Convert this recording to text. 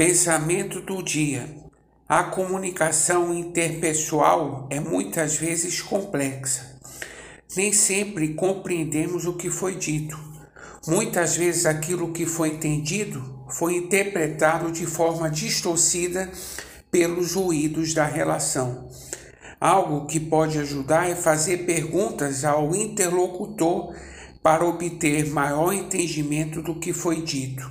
Pensamento do dia. A comunicação interpessoal é muitas vezes complexa. Nem sempre compreendemos o que foi dito. Muitas vezes aquilo que foi entendido foi interpretado de forma distorcida pelos ruídos da relação. Algo que pode ajudar é fazer perguntas ao interlocutor para obter maior entendimento do que foi dito